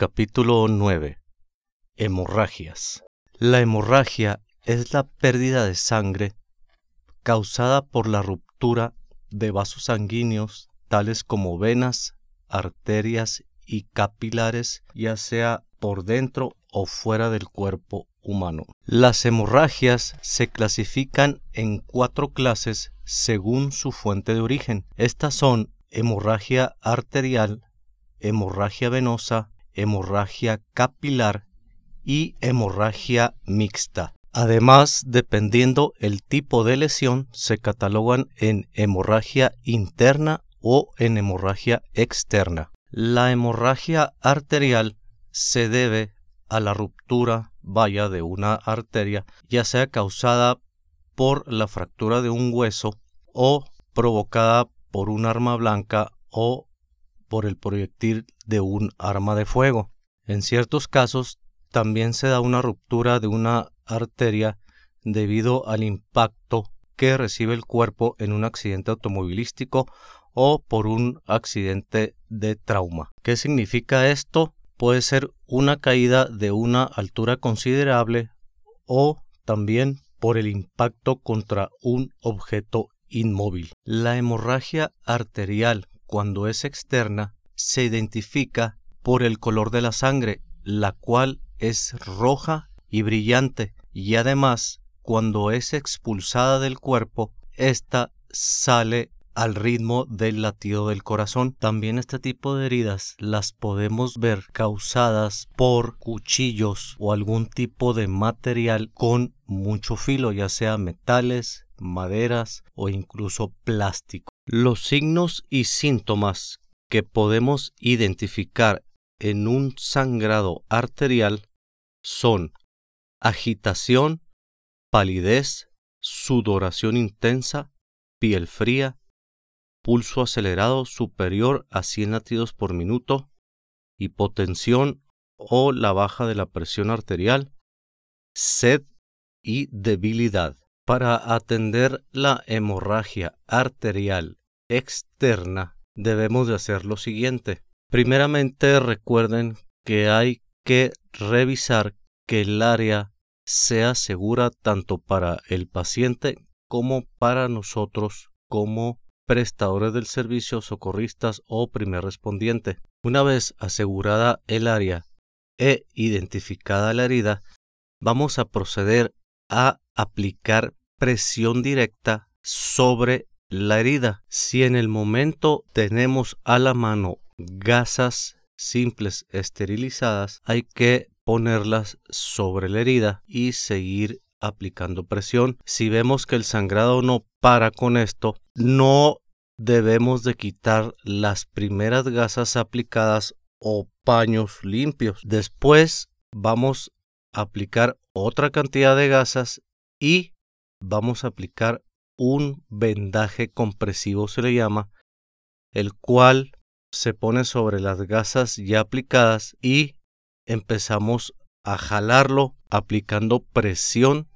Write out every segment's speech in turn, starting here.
Capítulo 9 Hemorragias La hemorragia es la pérdida de sangre causada por la ruptura de vasos sanguíneos tales como venas, arterias y capilares, ya sea por dentro o fuera del cuerpo humano. Las hemorragias se clasifican en cuatro clases según su fuente de origen. Estas son hemorragia arterial, hemorragia venosa, hemorragia capilar y hemorragia mixta. Además, dependiendo el tipo de lesión, se catalogan en hemorragia interna o en hemorragia externa. La hemorragia arterial se debe a la ruptura vaya de una arteria, ya sea causada por la fractura de un hueso o provocada por un arma blanca o por el proyectil de un arma de fuego. En ciertos casos también se da una ruptura de una arteria debido al impacto que recibe el cuerpo en un accidente automovilístico o por un accidente de trauma. ¿Qué significa esto? Puede ser una caída de una altura considerable o también por el impacto contra un objeto inmóvil. La hemorragia arterial, cuando es externa, se identifica por el color de la sangre, la cual es roja y brillante, y además, cuando es expulsada del cuerpo, ésta sale al ritmo del latido del corazón. También este tipo de heridas las podemos ver causadas por cuchillos o algún tipo de material con mucho filo, ya sea metales, maderas o incluso plástico. Los signos y síntomas que podemos identificar en un sangrado arterial son agitación, palidez, sudoración intensa, piel fría, pulso acelerado superior a 100 latidos por minuto, hipotensión o la baja de la presión arterial, sed y debilidad. Para atender la hemorragia arterial externa debemos de hacer lo siguiente. Primeramente recuerden que hay que revisar que el área sea segura tanto para el paciente como para nosotros como prestadores del servicio, socorristas o primer respondiente. Una vez asegurada el área e identificada la herida, vamos a proceder a aplicar presión directa sobre la herida. Si en el momento tenemos a la mano gasas simples esterilizadas, hay que ponerlas sobre la herida y seguir aplicando presión. Si vemos que el sangrado no para con esto, no debemos de quitar las primeras gasas aplicadas o paños limpios. Después vamos a aplicar otra cantidad de gasas y vamos a aplicar un vendaje compresivo se le llama, el cual se pone sobre las gasas ya aplicadas y empezamos a jalarlo aplicando presión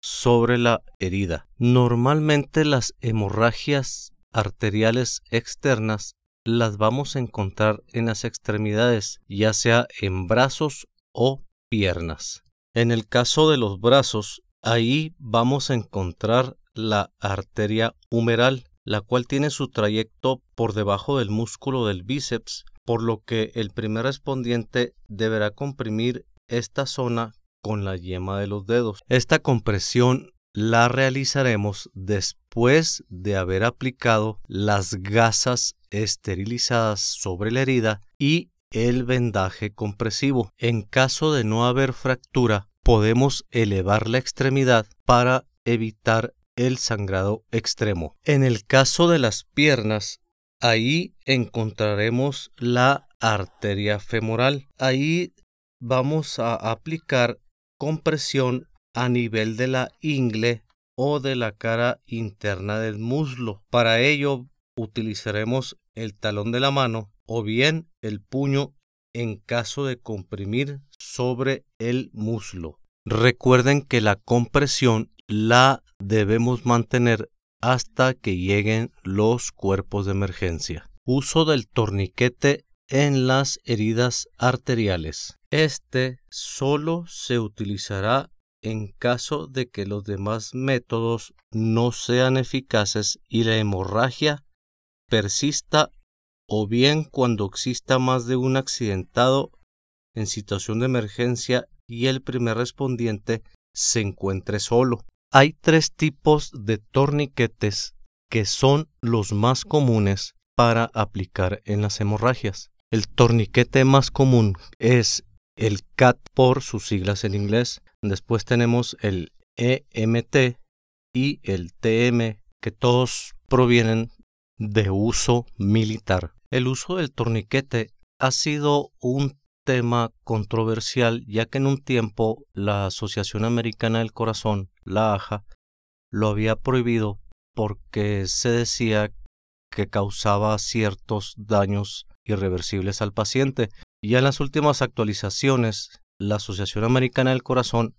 sobre la herida. Normalmente las hemorragias arteriales externas las vamos a encontrar en las extremidades, ya sea en brazos o piernas. En el caso de los brazos, ahí vamos a encontrar la arteria humeral, la cual tiene su trayecto por debajo del músculo del bíceps, por lo que el primer respondiente deberá comprimir esta zona con la yema de los dedos. Esta compresión la realizaremos después de haber aplicado las gasas esterilizadas sobre la herida y el vendaje compresivo. En caso de no haber fractura, podemos elevar la extremidad para evitar el sangrado extremo. En el caso de las piernas, ahí encontraremos la arteria femoral. Ahí vamos a aplicar compresión a nivel de la ingle o de la cara interna del muslo. Para ello utilizaremos el talón de la mano o bien el puño en caso de comprimir sobre el muslo. Recuerden que la compresión la debemos mantener hasta que lleguen los cuerpos de emergencia. Uso del torniquete en las heridas arteriales. Este solo se utilizará en caso de que los demás métodos no sean eficaces y la hemorragia persista o bien cuando exista más de un accidentado en situación de emergencia y el primer respondiente se encuentre solo. Hay tres tipos de torniquetes que son los más comunes para aplicar en las hemorragias. El torniquete más común es el CAT por sus siglas en inglés. Después tenemos el EMT y el TM, que todos provienen de uso militar. El uso del torniquete ha sido un tema controversial ya que en un tiempo la Asociación Americana del Corazón, la AJA, lo había prohibido porque se decía que causaba ciertos daños irreversibles al paciente. Y en las últimas actualizaciones, la Asociación Americana del Corazón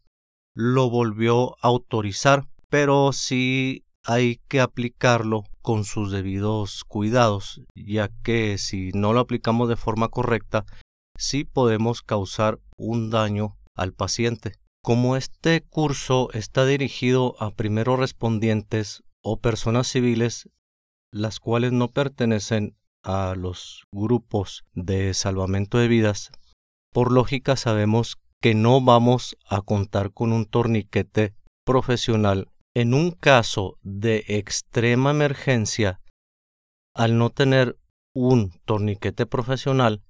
lo volvió a autorizar, pero sí hay que aplicarlo con sus debidos cuidados, ya que si no lo aplicamos de forma correcta, sí podemos causar un daño al paciente. Como este curso está dirigido a primeros respondientes o personas civiles, las cuales no pertenecen a los grupos de salvamento de vidas, por lógica sabemos que no vamos a contar con un torniquete profesional. En un caso de extrema emergencia, al no tener un torniquete profesional,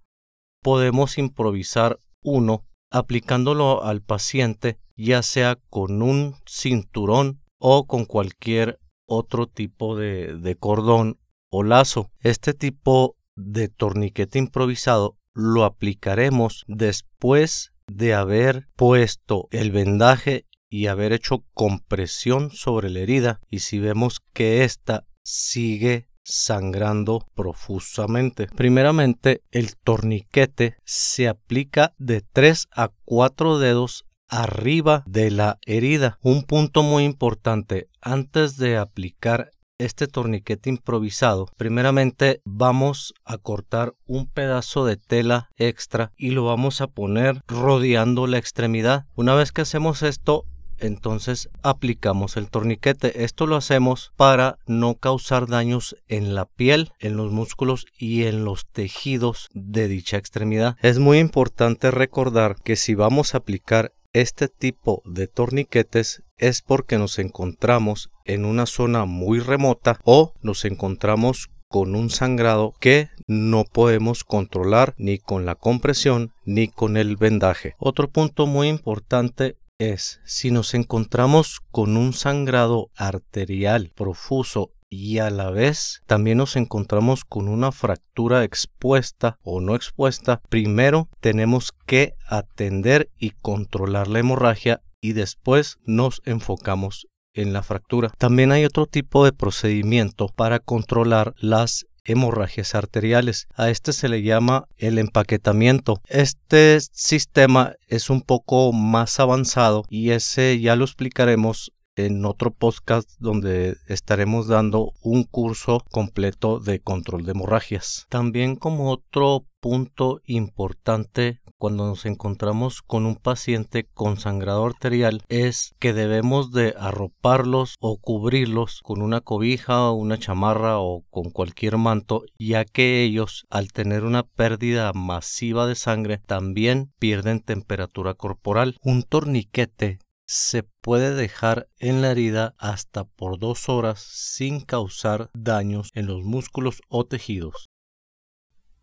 podemos improvisar uno aplicándolo al paciente ya sea con un cinturón o con cualquier otro tipo de, cordón o lazo. Este tipo de torniquete improvisado lo aplicaremos después de haber puesto el vendaje y haber hecho compresión sobre la herida y si vemos que ésta sigue sangrando profusamente. Primeramente, el torniquete se aplica de 3 a 4 dedos arriba de la herida. Un punto muy importante, antes de aplicar este torniquete improvisado, primeramente vamos a cortar un pedazo de tela extra y lo vamos a poner rodeando la extremidad. Una vez que hacemos esto, entonces aplicamos el torniquete. Esto lo hacemos para no causar daños en la piel, en los músculos y en los tejidos de dicha extremidad. Es muy importante recordar que si vamos a aplicar este tipo de torniquetes es porque nos encontramos en una zona muy remota o nos encontramos con un sangrado que no podemos controlar ni con la compresión ni con el vendaje. Otro punto muy importante es si nos encontramos con un sangrado arterial profuso y a la vez también nos encontramos con una fractura expuesta o no expuesta, primero tenemos que atender y controlar la hemorragia y después nos enfocamos en la fractura. También hay otro tipo de procedimiento para controlar las hemorragias arteriales. A este se le llama el empaquetamiento. Este sistema es un poco más avanzado y ese ya lo explicaremos en otro podcast donde estaremos dando un curso completo de control de hemorragias. También como otro punto importante cuando nos encontramos con un paciente con sangrado arterial es que debemos de arroparlos o cubrirlos con una cobija o una chamarra o con cualquier manto ya que ellos al tener una pérdida masiva de sangre también pierden temperatura corporal. Un torniquete se puede dejar en la herida hasta por dos horas sin causar daños en los músculos o tejidos.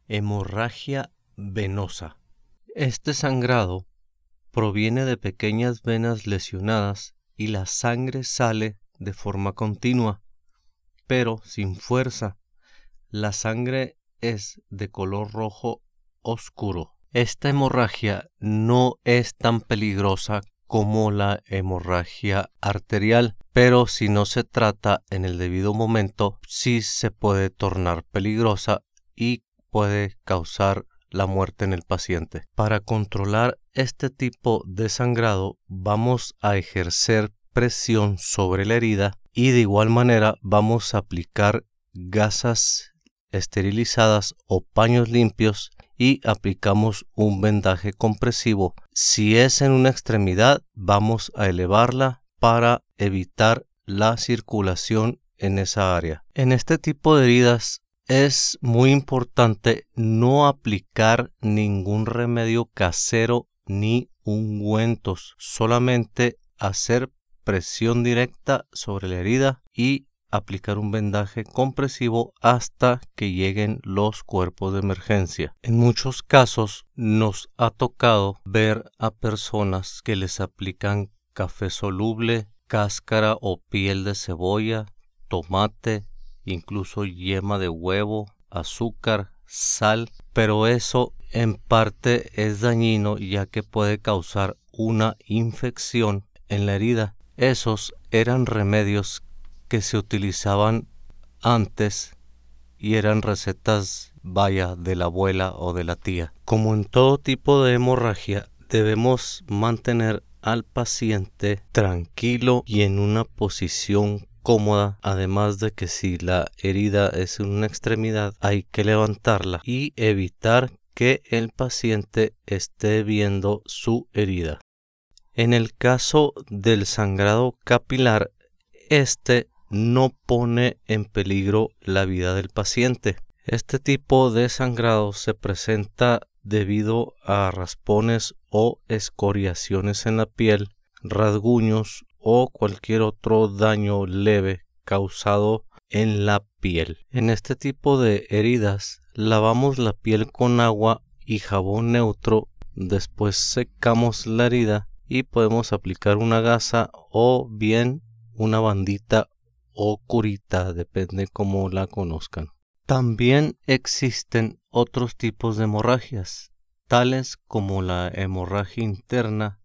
Hemorragia venosa. Este sangrado proviene de pequeñas venas lesionadas y la sangre sale de forma continua, pero sin fuerza. La sangre es de color rojo oscuro. Esta hemorragia no es tan peligrosa como la hemorragia arterial, pero si no se trata en el debido momento, sí se puede tornar peligrosa y puede causar la muerte en el paciente. Para controlar este tipo de sangrado vamos a ejercer presión sobre la herida y de igual manera vamos a aplicar gasas esterilizadas o paños limpios y aplicamos un vendaje compresivo. Si es en una extremidad, vamos a elevarla para evitar la circulación en esa área. En este tipo de heridas es muy importante no aplicar ningún remedio casero ni ungüentos, solamente hacer presión directa sobre la herida y aplicar un vendaje compresivo hasta que lleguen los cuerpos de emergencia. En muchos casos nos ha tocado ver a personas que les aplican café soluble, cáscara o piel de cebolla, tomate, incluso yema de huevo, azúcar, sal, pero eso en parte es dañino ya que puede causar una infección en la herida. Esos eran remedios que se utilizaban antes y eran recetas vaya de la abuela o de la tía. Como en todo tipo de hemorragia, debemos mantener al paciente tranquilo y en una posición cómoda, además de que si la herida es en una extremidad hay que levantarla y evitar que el paciente esté viendo su herida. En el caso del sangrado capilar, este no pone en peligro la vida del paciente. Este tipo de sangrado se presenta debido a raspones o escoriaciones en la piel, rasguños o cualquier otro daño leve causado en la piel. En este tipo de heridas lavamos la piel con agua y jabón neutro, después secamos la herida y podemos aplicar una gasa o bien una bandita o curita, depende cómo la conozcan. También existen otros tipos de hemorragias, tales como la hemorragia interna,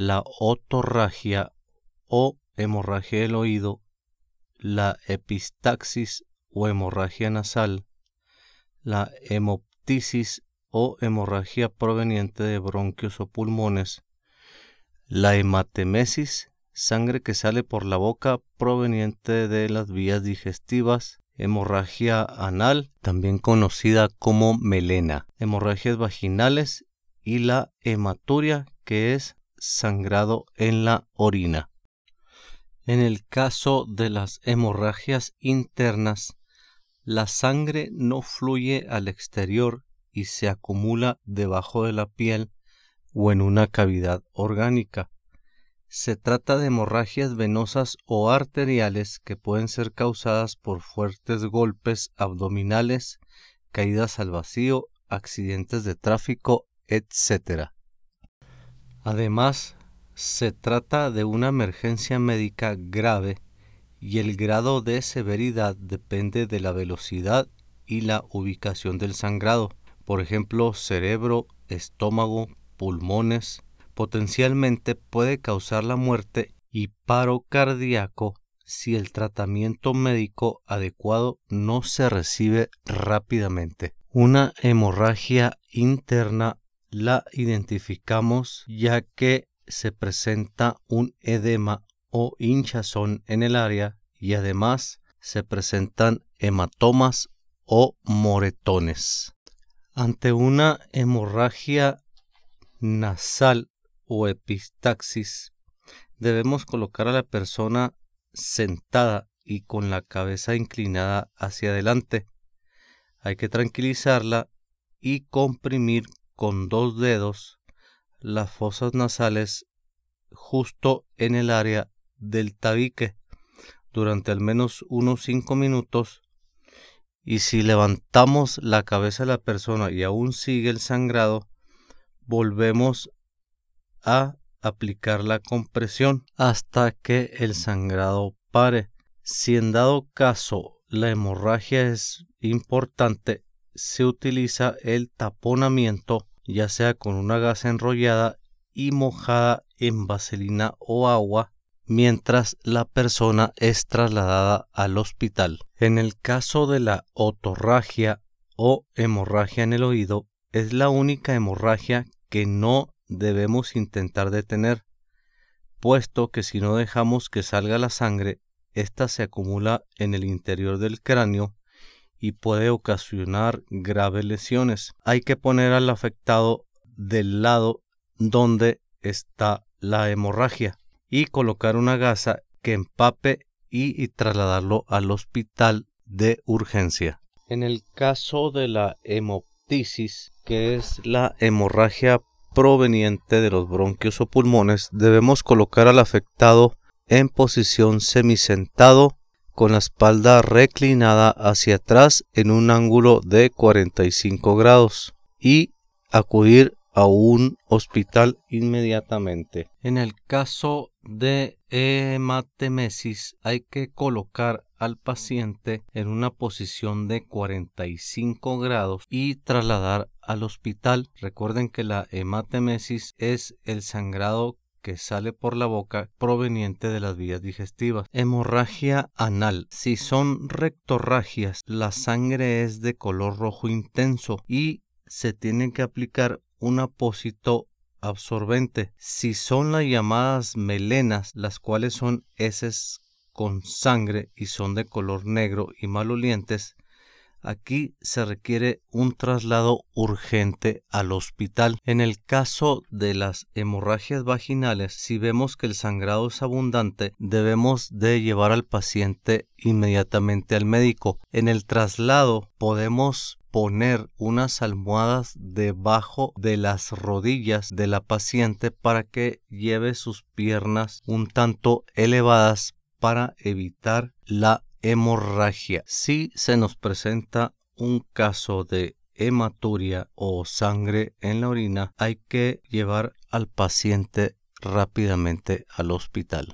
la otorragia o hemorragia del oído, la epistaxis o hemorragia nasal, la hemoptisis o hemorragia proveniente de bronquios o pulmones, la hematemesis sangre que sale por la boca proveniente de las vías digestivas, hemorragia anal, también conocida como melena, hemorragias vaginales y la hematuria, que es sangrado en la orina. En el caso de las hemorragias internas, la sangre no fluye al exterior y se acumula debajo de la piel o en una cavidad orgánica. Se trata de hemorragias venosas o arteriales que pueden ser causadas por fuertes golpes abdominales, caídas al vacío, accidentes de tráfico, etc. Además, se trata de una emergencia médica grave y el grado de severidad depende de la velocidad y la ubicación del sangrado, por ejemplo, cerebro, estómago, pulmones, potencialmente puede causar la muerte y paro cardíaco si el tratamiento médico adecuado no se recibe rápidamente. Una hemorragia interna la identificamos ya que se presenta un edema o hinchazón en el área y además se presentan hematomas o moretones. Ante una hemorragia nasal o epistaxis, debemos colocar a la persona sentada y con la cabeza inclinada hacia adelante. Hay que tranquilizarla y comprimir con dos dedos las fosas nasales justo en el área del tabique durante al menos unos cinco minutos y si levantamos la cabeza de la persona y aún sigue el sangrado, volvemos a aplicar la compresión hasta que el sangrado pare. Si en dado caso la hemorragia es importante, se utiliza el taponamiento, ya sea con una gasa enrollada y mojada en vaselina o agua, mientras la persona es trasladada al hospital. En el caso de la otorragia o hemorragia en el oído, es la única hemorragia que no debemos intentar detener, puesto que si no dejamos que salga la sangre, ésta se acumula en el interior del cráneo y puede ocasionar graves lesiones. Hay que poner al afectado del lado donde está la hemorragia y colocar una gasa que empape y, trasladarlo al hospital de urgencia. En el caso de la hemoptisis, que es la hemorragia proveniente de los bronquios o pulmones, debemos colocar al afectado en posición semisentado con la espalda reclinada hacia atrás en un ángulo de 45 grados y acudir a un hospital inmediatamente. En el caso de hematemesis hay que colocar al paciente en una posición de 45 grados y trasladar al hospital. Recuerden que la hematemesis es el sangrado que sale por la boca proveniente de las vías digestivas. Hemorragia anal. Si son rectorragias, la sangre es de color rojo intenso y se tiene que aplicar un apósito absorbente. Si son las llamadas melenas, las cuales son heces con sangre y son de color negro y malolientes, Aquí se requiere un traslado urgente al hospital. En el caso de las hemorragias vaginales, si vemos que el sangrado es abundante, debemos de llevar al paciente inmediatamente al médico. En el traslado podemos poner unas almohadas debajo de las rodillas de la paciente para que lleve sus piernas un tanto elevadas para evitar la hemorragia. Si se nos presenta un caso de hematuria o sangre en la orina, hay que llevar al paciente rápidamente al hospital.